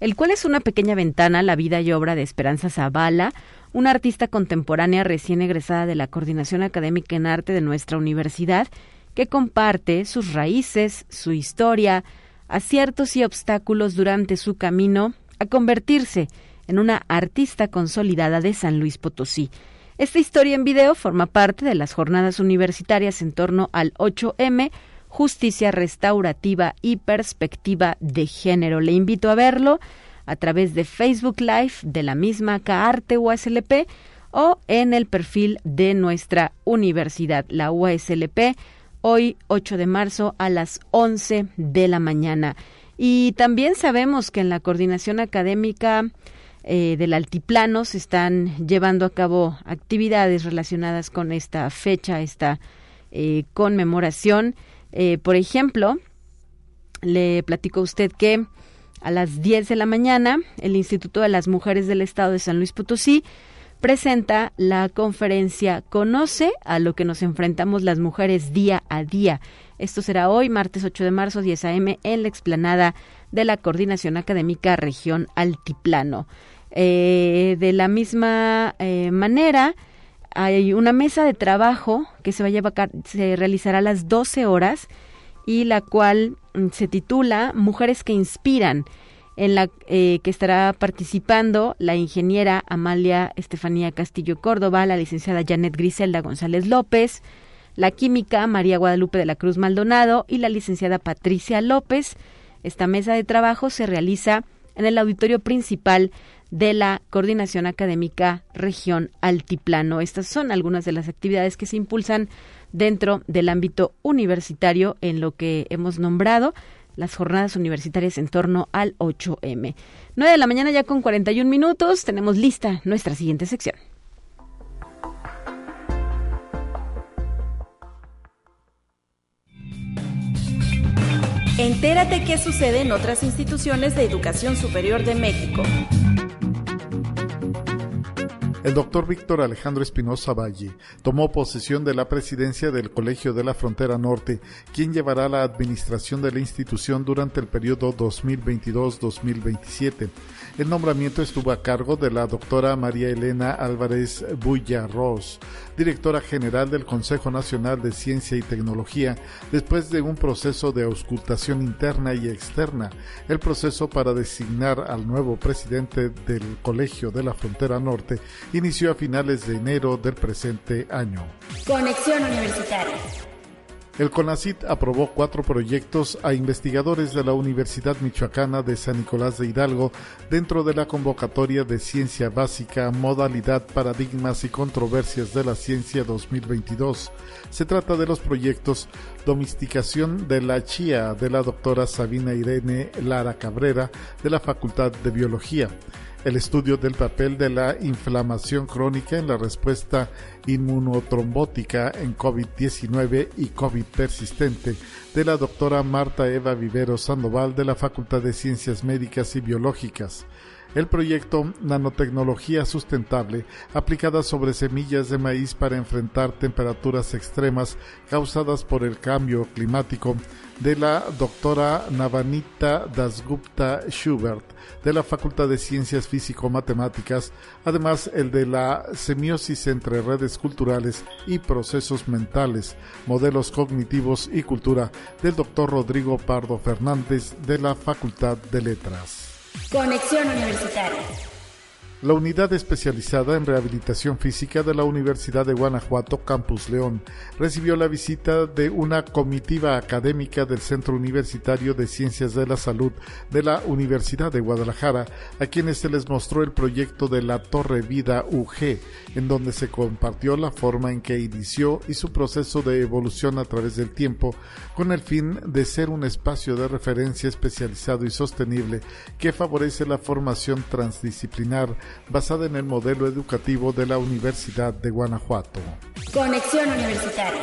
el cual es una pequeña ventana a la vida y obra de Esperanza Zavala, una artista contemporánea recién egresada de la Coordinación Académica en Arte de nuestra universidad, que comparte sus raíces, su historia, aciertos y obstáculos durante su camino a convertirse en una artista consolidada de San Luis Potosí. Esta historia en video forma parte de las jornadas universitarias en torno al 8M, Justicia Restaurativa y Perspectiva de Género. Le invito a verlo a través de Facebook Live de la misma CAARTE UASLP o en el perfil de nuestra universidad, la UASLP, hoy 8 de marzo a las 11 de la mañana. Y también sabemos que en la coordinación académica eh, del altiplano se están llevando a cabo actividades relacionadas con esta fecha, esta eh, conmemoración. Eh, por ejemplo, le platico a usted que a las 10 de la mañana, el Instituto de las Mujeres del Estado de San Luis Potosí presenta la conferencia Conoce a lo que nos enfrentamos las mujeres día a día. Esto será hoy, martes 8 de marzo, 10 a.m., en la explanada de la Coordinación Académica Región Altiplano. Eh, de la misma eh, manera, hay una mesa de trabajo que se va a llevar, se realizará a las 12 horas y la cual se titula Mujeres que Inspiran, en la eh, que estará participando la ingeniera Amalia Estefanía Castillo Córdoba, la licenciada Janet Griselda González López, la química María Guadalupe de la Cruz Maldonado y la licenciada Patricia López. Esta mesa de trabajo se realiza en el auditorio principal de la Coordinación Académica Región Altiplano. Estas son algunas de las actividades que se impulsan dentro del ámbito universitario en lo que hemos nombrado las jornadas universitarias en torno al 8M. 9 de la mañana ya con 41 minutos, tenemos lista nuestra siguiente sección. Entérate qué sucede en otras instituciones de educación superior de México. El doctor Víctor Alejandro Espinosa Valle tomó posesión de la presidencia del Colegio de la Frontera Norte, quien llevará la administración de la institución durante el periodo 2022-2027. El nombramiento estuvo a cargo de la doctora María Elena Álvarez Bullarros, directora general del Consejo Nacional de Ciencia y Tecnología, después de un proceso de auscultación interna y externa. El proceso para designar al nuevo presidente del Colegio de la Frontera Norte inició a finales de enero del presente año. Conexión Universitaria. El CONACIT aprobó cuatro proyectos a investigadores de la Universidad Michoacana de San Nicolás de Hidalgo dentro de la convocatoria de Ciencia Básica, Modalidad, Paradigmas y Controversias de la Ciencia 2022. Se trata de los proyectos Domesticación de la Chía de la doctora Sabina Irene Lara Cabrera de la Facultad de Biología el estudio del papel de la inflamación crónica en la respuesta inmunotrombótica en COVID-19 y COVID persistente de la doctora Marta Eva Vivero Sandoval de la Facultad de Ciencias Médicas y Biológicas. El proyecto Nanotecnología Sustentable aplicada sobre semillas de maíz para enfrentar temperaturas extremas causadas por el cambio climático de la doctora Navanita Dasgupta Schubert de la Facultad de Ciencias Físico-Matemáticas, además el de la semiosis entre redes culturales y procesos mentales, modelos cognitivos y cultura del doctor Rodrigo Pardo Fernández de la Facultad de Letras. Conexión Universitaria. La unidad especializada en rehabilitación física de la Universidad de Guanajuato, Campus León, recibió la visita de una comitiva académica del Centro Universitario de Ciencias de la Salud de la Universidad de Guadalajara, a quienes se les mostró el proyecto de la Torre Vida UG, en donde se compartió la forma en que inició y su proceso de evolución a través del tiempo, con el fin de ser un espacio de referencia especializado y sostenible que favorece la formación transdisciplinar basada en el modelo educativo de la Universidad de Guanajuato. Conexión Universitaria.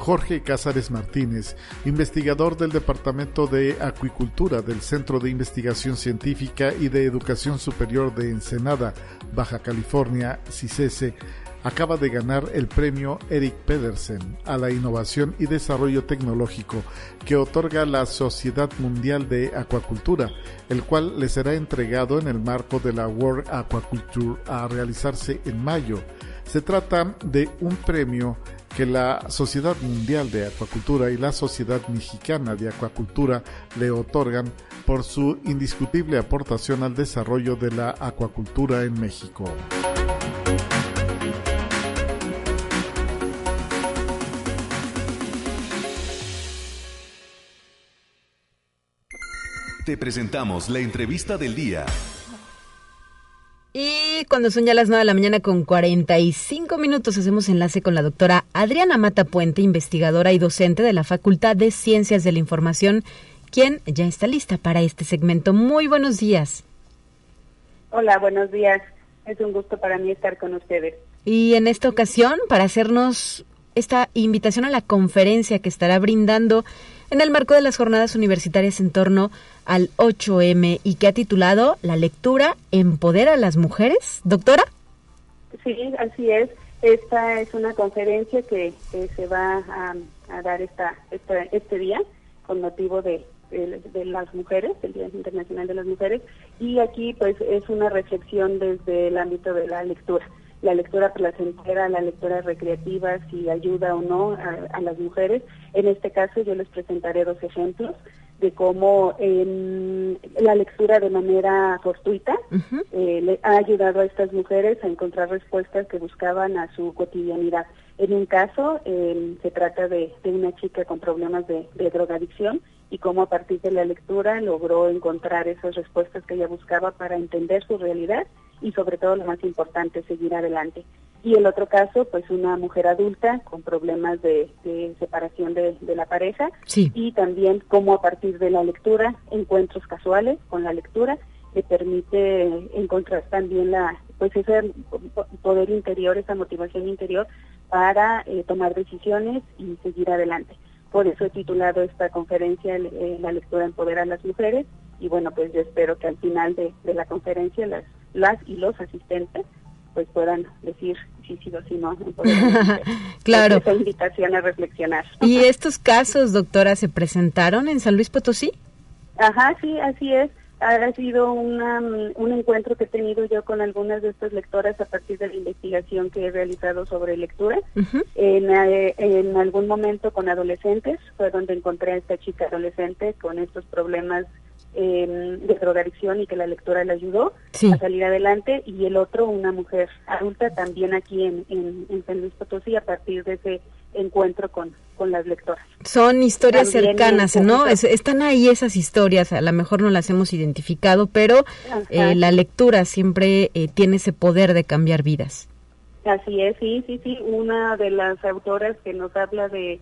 Jorge Cázares Martínez, investigador del Departamento de Acuicultura del Centro de Investigación Científica y de Educación Superior de Ensenada, Baja California, CICESE, acaba de ganar el premio Eric Pedersen a la innovación y desarrollo tecnológico que otorga la Sociedad Mundial de Acuacultura, el cual le será entregado en el marco de la World Aquaculture a realizarse en mayo. Se trata de un premio que la Sociedad Mundial de Acuacultura y la Sociedad Mexicana de Acuacultura le otorgan por su indiscutible aportación al desarrollo de la acuacultura en México. Te presentamos la entrevista del día. Y cuando son ya las 9 de la mañana con 45 minutos, hacemos enlace con la doctora Adriana Mata Puente, investigadora y docente de la Facultad de Ciencias de la Información, quien ya está lista para este segmento. Muy buenos días. Hola, buenos días. Es un gusto para mí estar con ustedes. Y en esta ocasión, para hacernos esta invitación a la conferencia que estará brindando en el marco de las jornadas universitarias en torno al 8M y que ha titulado La lectura empodera a las mujeres. Doctora. Sí, así es. Esta es una conferencia que, se va a, dar esta, este día con motivo de, de, las mujeres, el Día Internacional de las Mujeres, y aquí pues es una reflexión desde el ámbito de la lectura la lectura placentera, la lectura recreativa, si ayuda o no a, las mujeres. En este caso yo les presentaré dos ejemplos de cómo la lectura de manera fortuita eh, le ha ayudado a estas mujeres a encontrar respuestas que buscaban a su cotidianidad. En un caso eh, se trata de, una chica con problemas de, de drogadicción y cómo a partir de la lectura logró encontrar esas respuestas que ella buscaba para entender su realidad y sobre todo lo más importante, seguir adelante. Y el otro caso, pues una mujer adulta con problemas de, separación de, la pareja. Y también cómo a partir de la lectura, encuentros casuales con la lectura, le permite encontrar también la pues ese poder interior, esa motivación interior para eh, tomar decisiones y seguir adelante. Por eso he titulado esta conferencia eh, La lectura empodera a las mujeres. Y bueno, pues yo espero que al final de, de la conferencia las las y los asistentes pues puedan decir sí sí o sí no. claro. Esa invitación a reflexionar. ¿Y estos casos, doctora, se presentaron en San Luis Potosí? Ajá, sí, así es. Ha sido una, un encuentro que he tenido yo con algunas de estas lectoras a partir de la investigación que he realizado sobre lectura. en, eh, en algún momento con adolescentes fue donde encontré a esta chica adolescente con estos problemas eh, de drogadicción y que la lectura le ayudó a salir adelante y el otro una mujer adulta también aquí en, en, San Luis Potosí a partir de ese encuentro con, con las lectoras. Son historias cercanas, ¿no? están ahí esas historias, a lo mejor no las hemos identificado, pero eh, la lectura siempre eh, tiene ese poder de cambiar vidas. Así es, sí, sí, sí. Una de las autoras que nos habla de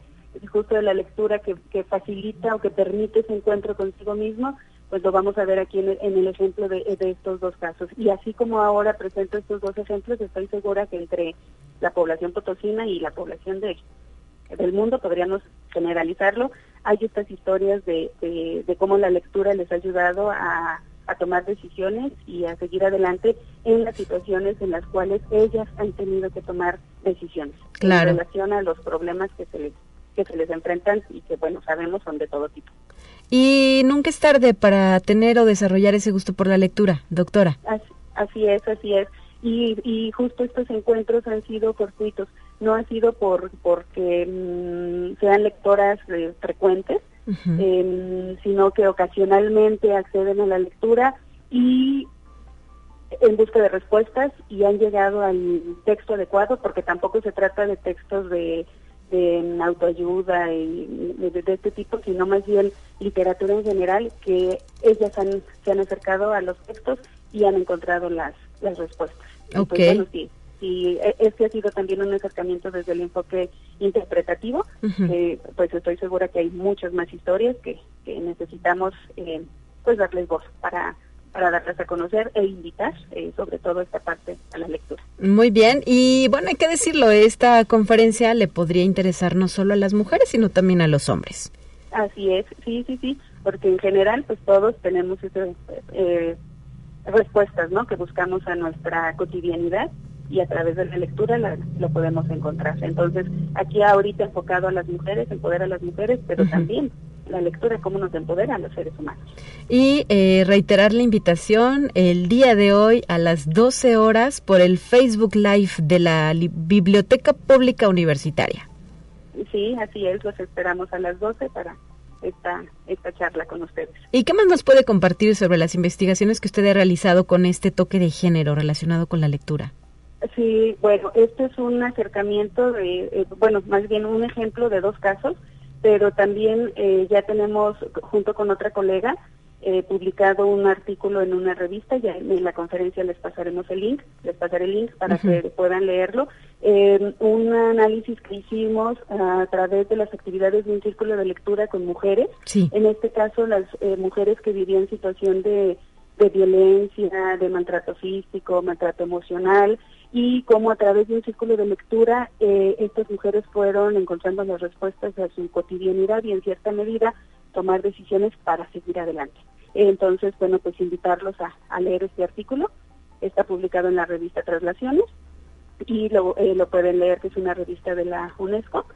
justo de la lectura que, que facilita o que permite ese encuentro consigo mismo, pues lo vamos a ver aquí en el, ejemplo de, estos dos casos. Y así como ahora presento estos dos ejemplos, estoy segura que entre la población potosina y la población de, del mundo, podríamos generalizarlo, hay estas historias de, de, cómo la lectura les ha ayudado a, a, tomar decisiones y a seguir adelante en las situaciones en las cuales ellas han tenido que tomar decisiones claro. en relación a los problemas que se les que se les enfrentan y que bueno sabemos son de todo tipo. Y nunca es tarde para tener o desarrollar ese gusto por la lectura, doctora. Así, es, así es. Y, y, justo estos encuentros han sido fortuitos. No ha sido por porque mm, sean lectoras eh, frecuentes, em, sino que ocasionalmente acceden a la lectura y en busca de respuestas y han llegado al texto adecuado, porque tampoco se trata de textos de de autoayuda y de, este tipo, sino más bien literatura en general, que ellas han, se han acercado a los textos y han encontrado las, las respuestas. Ok. sí, y e, este ha sido también un acercamiento desde el enfoque interpretativo, pues estoy segura que hay muchas más historias que, que necesitamos eh, pues darles voz para para darlas a conocer e invitar eh, sobre todo esta parte a la lectura. Muy bien, y bueno, hay que decirlo, esta conferencia le podría interesar no solo a las mujeres, sino también a los hombres. Así es, sí, sí, sí, porque en general pues todos tenemos esas eh, respuestas, ¿no? Que buscamos a nuestra cotidianidad y a través de la lectura lo podemos encontrar. Entonces, aquí ahorita enfocado a las mujeres, empoderar a las mujeres, pero también la lectura, cómo nos empodera a los seres humanos. Y eh, reiterar la invitación el día de hoy a las 12 horas por el Facebook Live de la Biblioteca Pública Universitaria. Sí, así es, los esperamos a las 12 para esta, esta charla con ustedes. ¿Y qué más nos puede compartir sobre las investigaciones que usted ha realizado con este toque de género relacionado con la lectura? Sí, bueno, este es un acercamiento de, eh, bueno, más bien un ejemplo de dos casos pero también eh, ya tenemos, junto con otra colega, eh, publicado un artículo en una revista, ya en la conferencia les pasaremos el link, les pasaré el link para que puedan leerlo, eh, un análisis que hicimos a través de las actividades de un círculo de lectura con mujeres, en este caso las mujeres que vivían situación de, de violencia, de maltrato físico, maltrato emocional, y cómo a través de un círculo de lectura eh, estas mujeres fueron encontrando las respuestas a su cotidianidad y en cierta medida tomar decisiones para seguir adelante. Entonces, bueno, pues invitarlos a, leer este artículo. Está publicado en la revista Traslaciones y lo, eh, lo pueden leer, que es una revista de la UNESCO.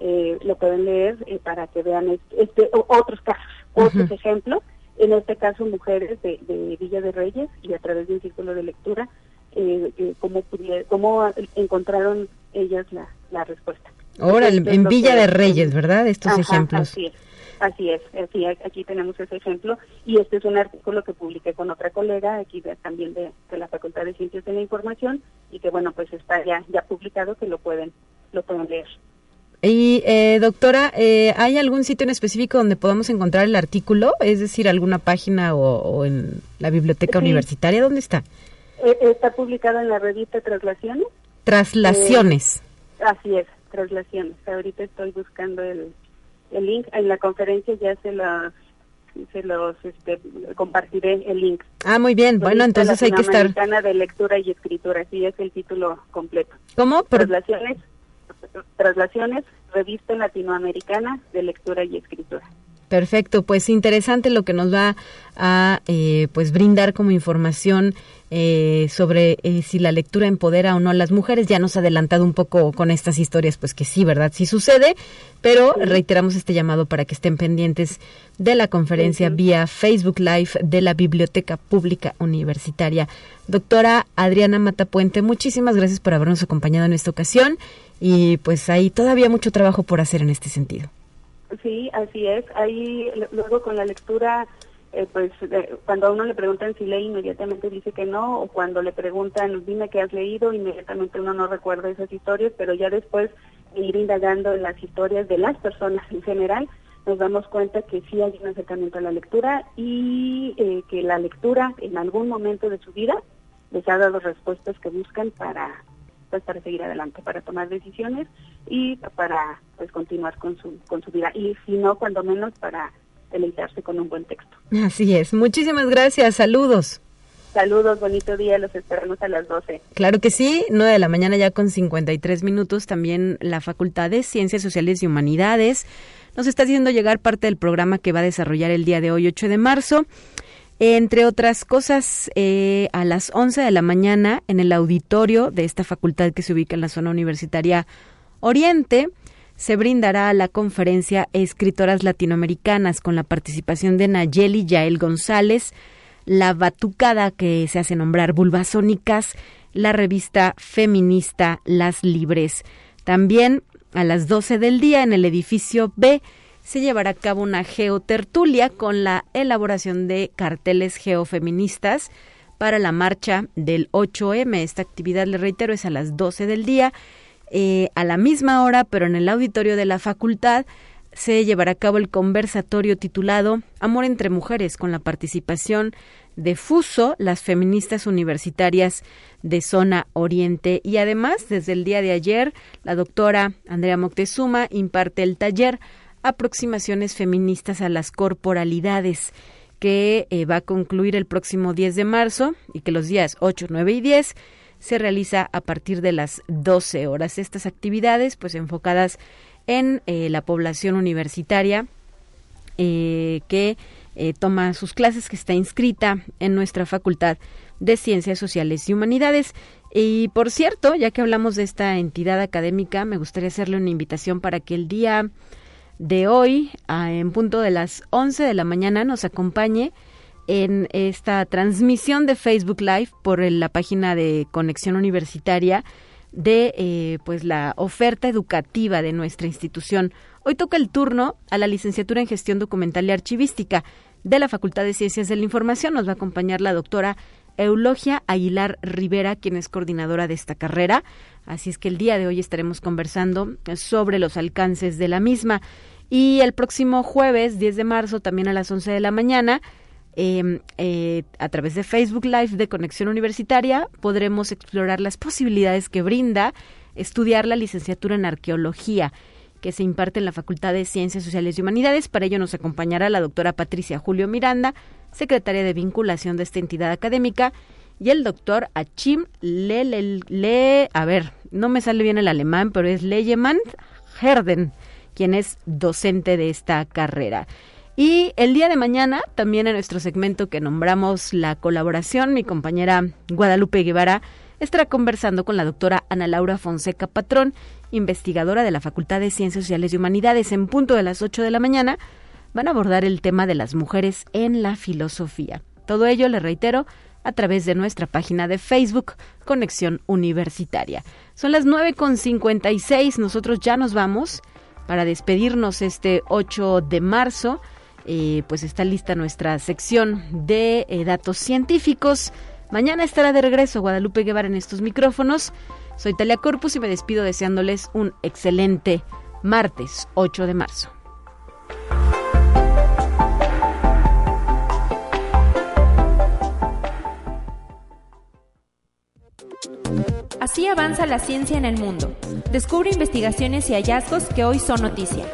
Eh, lo pueden leer para que vean este, otros casos, otros ejemplos. En este caso, mujeres de, de Villa de Reyes y a través de un círculo de lectura eh, eh, cómo, cómo encontraron ellas la, la respuesta. Ahora, en Villa de Reyes, ¿verdad? Estos ejemplos. Así es. Así es, así aquí tenemos ese ejemplo y este es un artículo que publiqué con otra colega aquí también de, la Facultad de Ciencias de la Información y que bueno pues está ya ya publicado que lo pueden lo pueden leer. Y eh, doctora, eh, ¿hay algún sitio en específico donde podamos encontrar el artículo? Es decir, alguna página o, en la biblioteca universitaria, ¿dónde está? Eh, está publicado en la revista Traslaciones. Traslaciones. Eh, así es, Traslaciones. Ahorita estoy buscando el, el link. En la conferencia ya se los, se los este, compartiré el link. Ah, muy bien. Bueno, entonces hay que estar. de lectura y escritura, sí es el título completo. ¿Cómo? Traslaciones, Traslaciones, Revista Latinoamericana de Lectura y Escritura. Perfecto, pues interesante lo que nos va a eh, pues brindar como información eh, sobre eh, si la lectura empodera o no a las mujeres. Ya nos ha adelantado un poco con estas historias, pues que sí, ¿verdad? Sí sucede, pero reiteramos este llamado para que estén pendientes de la conferencia vía Facebook Live de la Biblioteca Pública Universitaria. Doctora Adriana Matapuente, muchísimas gracias por habernos acompañado en esta ocasión y pues hay todavía mucho trabajo por hacer en este sentido. Sí, así es. Ahí luego con la lectura eh, pues cuando a uno le preguntan si lee, inmediatamente dice que no, o cuando le preguntan, dime qué has leído, inmediatamente uno no recuerda esas historias, pero ya después de ir indagando en las historias de las personas en general, nos damos cuenta que sí hay un acercamiento a la lectura y eh, que la lectura en algún momento de su vida les ha dado respuestas que buscan para pues para seguir adelante, para tomar decisiones y para pues continuar con su con su vida y si no cuando menos para deleitarse con un buen texto. Así es. Muchísimas gracias. Saludos. Saludos, bonito día, los esperamos a las 12. Claro que sí, 9 de la mañana ya con 53 minutos, también la Facultad de Ciencias Sociales y Humanidades nos está haciendo llegar parte del programa que va a desarrollar el día de hoy, 8 de marzo. Entre otras cosas, eh, a las 11 de la mañana en el auditorio de esta facultad que se ubica en la zona universitaria Oriente, se brindará la conferencia Escritoras Latinoamericanas con la participación de Nayeli Yael González, la batucada que se hace nombrar Bulbasónicas, la revista feminista Las Libres. También a las 12 del día en el edificio B se llevará a cabo una geotertulia con la elaboración de carteles geofeministas para la marcha del 8M. Esta actividad, le reitero, es a las 12 del día eh, a la misma hora, pero en el auditorio de la facultad, se llevará a cabo el conversatorio titulado Amor entre Mujeres, con la participación de FUSO, las feministas universitarias de zona oriente. Y además, desde el día de ayer, la doctora Andrea Moctezuma imparte el taller Aproximaciones feministas a las corporalidades que eh, va a concluir el próximo 10 de marzo y que los días 8, 9 y 10 se realiza a partir de las 12 horas. Estas actividades, pues enfocadas en eh, la población universitaria eh, que eh, toma sus clases, que está inscrita en nuestra Facultad de Ciencias Sociales y Humanidades. Y por cierto, ya que hablamos de esta entidad académica, me gustaría hacerle una invitación para que el día de hoy, en punto de las 11 de la mañana, nos acompañe en esta transmisión de Facebook Live por la página de Conexión Universitaria de eh, pues la oferta educativa de nuestra institución. Hoy toca el turno a la licenciatura en Gestión Documental y Archivística de la Facultad de Ciencias de la Información. Nos va a acompañar la doctora Eulogia Aguilar Rivera, quien es coordinadora de esta carrera. Así es que el día de hoy estaremos conversando sobre los alcances de la misma. Y el próximo jueves, 10 de marzo, también a las 11 de la mañana, Em, eh, a través de Facebook Live de Conexión Universitaria podremos explorar las posibilidades que brinda estudiar la licenciatura en arqueología que se imparte en la Facultad de Ciencias Sociales y Humanidades. Para ello nos acompañará la doctora Patricia Julio Miranda, secretaria de vinculación de esta entidad académica, y el doctor Achim Le, Le, a ver, no me sale bien el alemán, pero es Leyemann Herden, quien es docente de esta carrera. Y el día de mañana, también en nuestro segmento que nombramos la colaboración, mi compañera Guadalupe Guevara estará conversando con la doctora Ana Laura Fonseca Patrón, investigadora de la Facultad de Ciencias Sociales y Humanidades, en punto de las 8 de la mañana. Van a abordar el tema de las mujeres en la filosofía. Todo ello, le reitero, a través de nuestra página de Facebook, Conexión Universitaria. Son las 9.56, nosotros ya nos vamos para despedirnos este 8 de marzo. Eh, pues está lista nuestra sección de eh, datos científicos. Mañana estará de regreso Guadalupe Guevara en estos micrófonos. Soy Talia Corpus y me despido deseándoles un excelente martes 8 de marzo. Así avanza la ciencia en el mundo. Descubre investigaciones y hallazgos que hoy son noticia.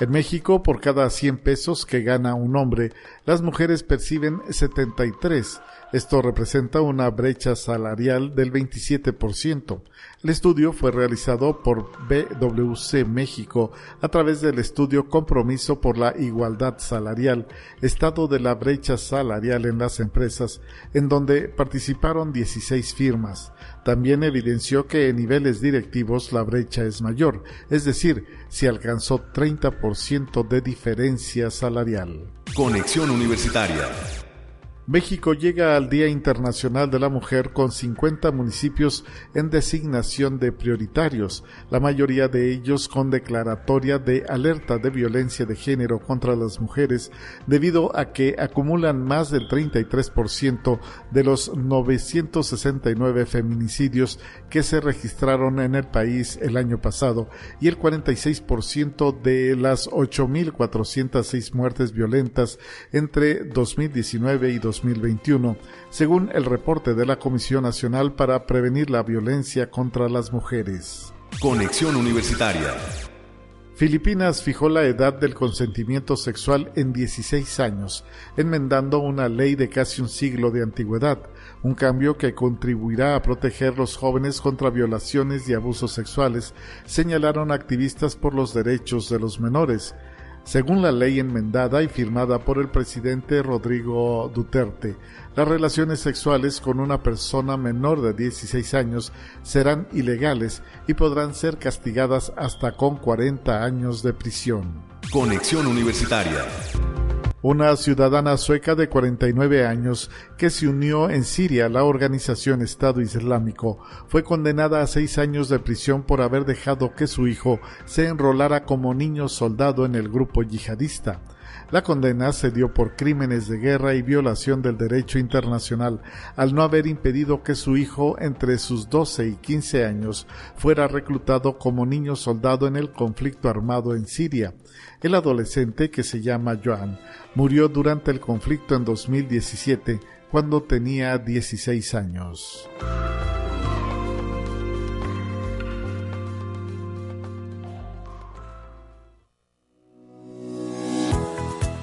En México, por cada 100 pesos que gana un hombre, las mujeres perciben 73 esto representa una brecha salarial del 27%. El estudio fue realizado por BWC México a través del estudio Compromiso por la Igualdad Salarial, Estado de la Brecha Salarial en las Empresas, en donde participaron 16 firmas. También evidenció que en niveles directivos la brecha es mayor, es decir, se alcanzó 30% de diferencia salarial. Conexión Universitaria México llega al Día Internacional de la Mujer con 50 municipios en designación de prioritarios, la mayoría de ellos con declaratoria de alerta de violencia de género contra las mujeres, debido a que acumulan más del 33% de los 969 feminicidios que se registraron en el país el año pasado y el 46% de las 8.406 muertes violentas entre 2019 y 2020 2021, según el reporte de la Comisión Nacional para Prevenir la Violencia contra las Mujeres. Conexión Universitaria. Filipinas fijó la edad del consentimiento sexual en 16 años, enmendando una ley de casi un siglo de antigüedad, un cambio que contribuirá a proteger los jóvenes contra violaciones y abusos sexuales, señalaron activistas por los derechos de los menores según la ley enmendada y firmada por el presidente Rodrigo Duterte, las relaciones sexuales con una persona menor de 16 años serán ilegales y podrán ser castigadas hasta con 40 años de prisión. Conexión Universitaria una ciudadana sueca de 49 años que se unió en Siria a la organización Estado Islámico fue condenada a seis años de prisión por haber dejado que su hijo se enrolara como niño soldado en el grupo yihadista. La condena se dio por crímenes de guerra y violación del derecho internacional al no haber impedido que su hijo entre sus 12 y 15 años fuera reclutado como niño soldado en el conflicto armado en Siria. El adolescente, que se llama Joan, murió durante el conflicto en 2017 cuando tenía 16 años.